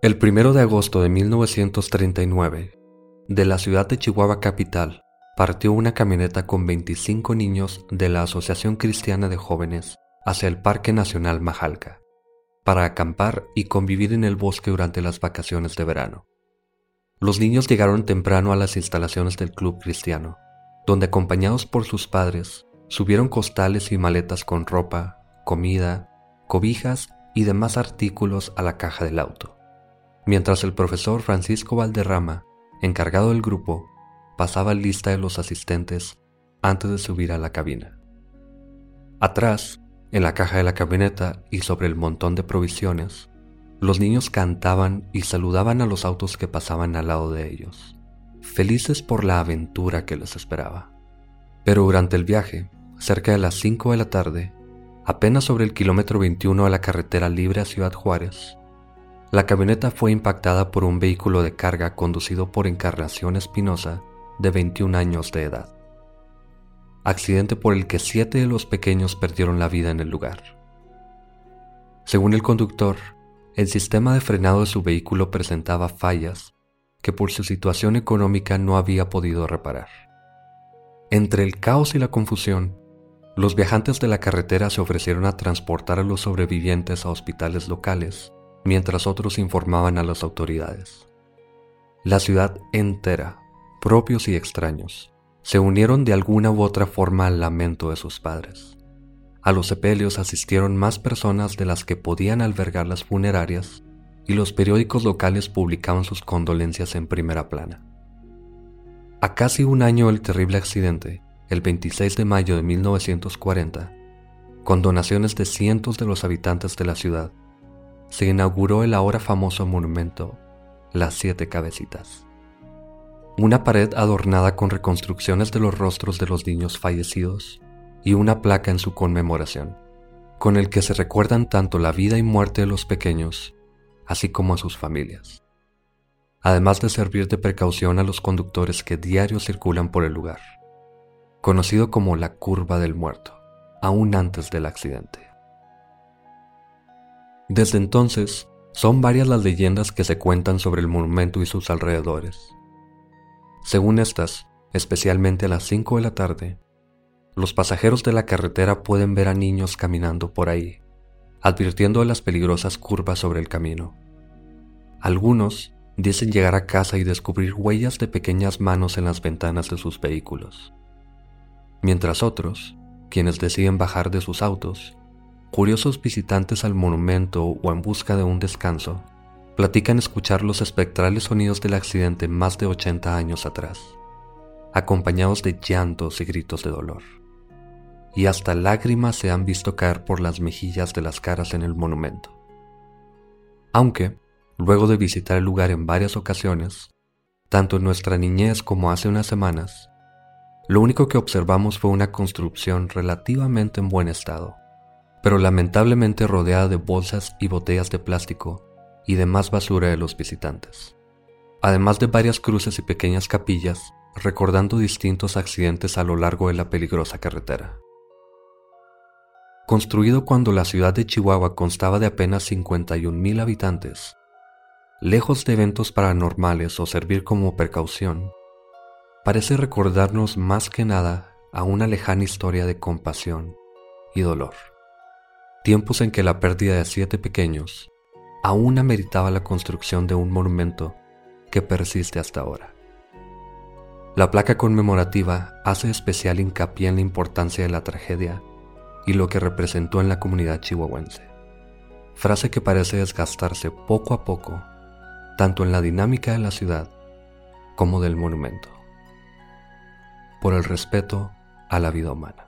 El primero de agosto de 1939, de la ciudad de Chihuahua capital, partió una camioneta con 25 niños de la Asociación Cristiana de Jóvenes hacia el Parque Nacional Majalca, para acampar y convivir en el bosque durante las vacaciones de verano. Los niños llegaron temprano a las instalaciones del club cristiano, donde acompañados por sus padres, subieron costales y maletas con ropa, comida, cobijas y demás artículos a la caja del auto mientras el profesor Francisco Valderrama, encargado del grupo, pasaba lista de los asistentes antes de subir a la cabina. Atrás, en la caja de la camioneta y sobre el montón de provisiones, los niños cantaban y saludaban a los autos que pasaban al lado de ellos, felices por la aventura que les esperaba. Pero durante el viaje, cerca de las 5 de la tarde, apenas sobre el kilómetro 21 de la carretera libre a Ciudad Juárez, la camioneta fue impactada por un vehículo de carga conducido por Encarnación Espinosa, de 21 años de edad. Accidente por el que siete de los pequeños perdieron la vida en el lugar. Según el conductor, el sistema de frenado de su vehículo presentaba fallas que por su situación económica no había podido reparar. Entre el caos y la confusión, los viajantes de la carretera se ofrecieron a transportar a los sobrevivientes a hospitales locales mientras otros informaban a las autoridades. La ciudad entera, propios y extraños, se unieron de alguna u otra forma al lamento de sus padres. A los sepelios asistieron más personas de las que podían albergar las funerarias y los periódicos locales publicaban sus condolencias en primera plana. A casi un año del terrible accidente, el 26 de mayo de 1940, con donaciones de cientos de los habitantes de la ciudad, se inauguró el ahora famoso monumento Las Siete Cabecitas. Una pared adornada con reconstrucciones de los rostros de los niños fallecidos y una placa en su conmemoración, con el que se recuerdan tanto la vida y muerte de los pequeños, así como a sus familias, además de servir de precaución a los conductores que diario circulan por el lugar, conocido como la curva del muerto, aún antes del accidente. Desde entonces, son varias las leyendas que se cuentan sobre el monumento y sus alrededores. Según estas, especialmente a las 5 de la tarde, los pasajeros de la carretera pueden ver a niños caminando por ahí, advirtiendo las peligrosas curvas sobre el camino. Algunos dicen llegar a casa y descubrir huellas de pequeñas manos en las ventanas de sus vehículos, mientras otros, quienes deciden bajar de sus autos, Curiosos visitantes al monumento o en busca de un descanso platican escuchar los espectrales sonidos del accidente más de 80 años atrás, acompañados de llantos y gritos de dolor. Y hasta lágrimas se han visto caer por las mejillas de las caras en el monumento. Aunque, luego de visitar el lugar en varias ocasiones, tanto en nuestra niñez como hace unas semanas, lo único que observamos fue una construcción relativamente en buen estado pero lamentablemente rodeada de bolsas y botellas de plástico y demás basura de los visitantes. Además de varias cruces y pequeñas capillas, recordando distintos accidentes a lo largo de la peligrosa carretera. Construido cuando la ciudad de Chihuahua constaba de apenas 51.000 habitantes, lejos de eventos paranormales o servir como precaución, parece recordarnos más que nada a una lejana historia de compasión y dolor tiempos en que la pérdida de siete pequeños aún ameritaba la construcción de un monumento que persiste hasta ahora. La placa conmemorativa hace especial hincapié en la importancia de la tragedia y lo que representó en la comunidad chihuahuense, frase que parece desgastarse poco a poco, tanto en la dinámica de la ciudad como del monumento, por el respeto a la vida humana.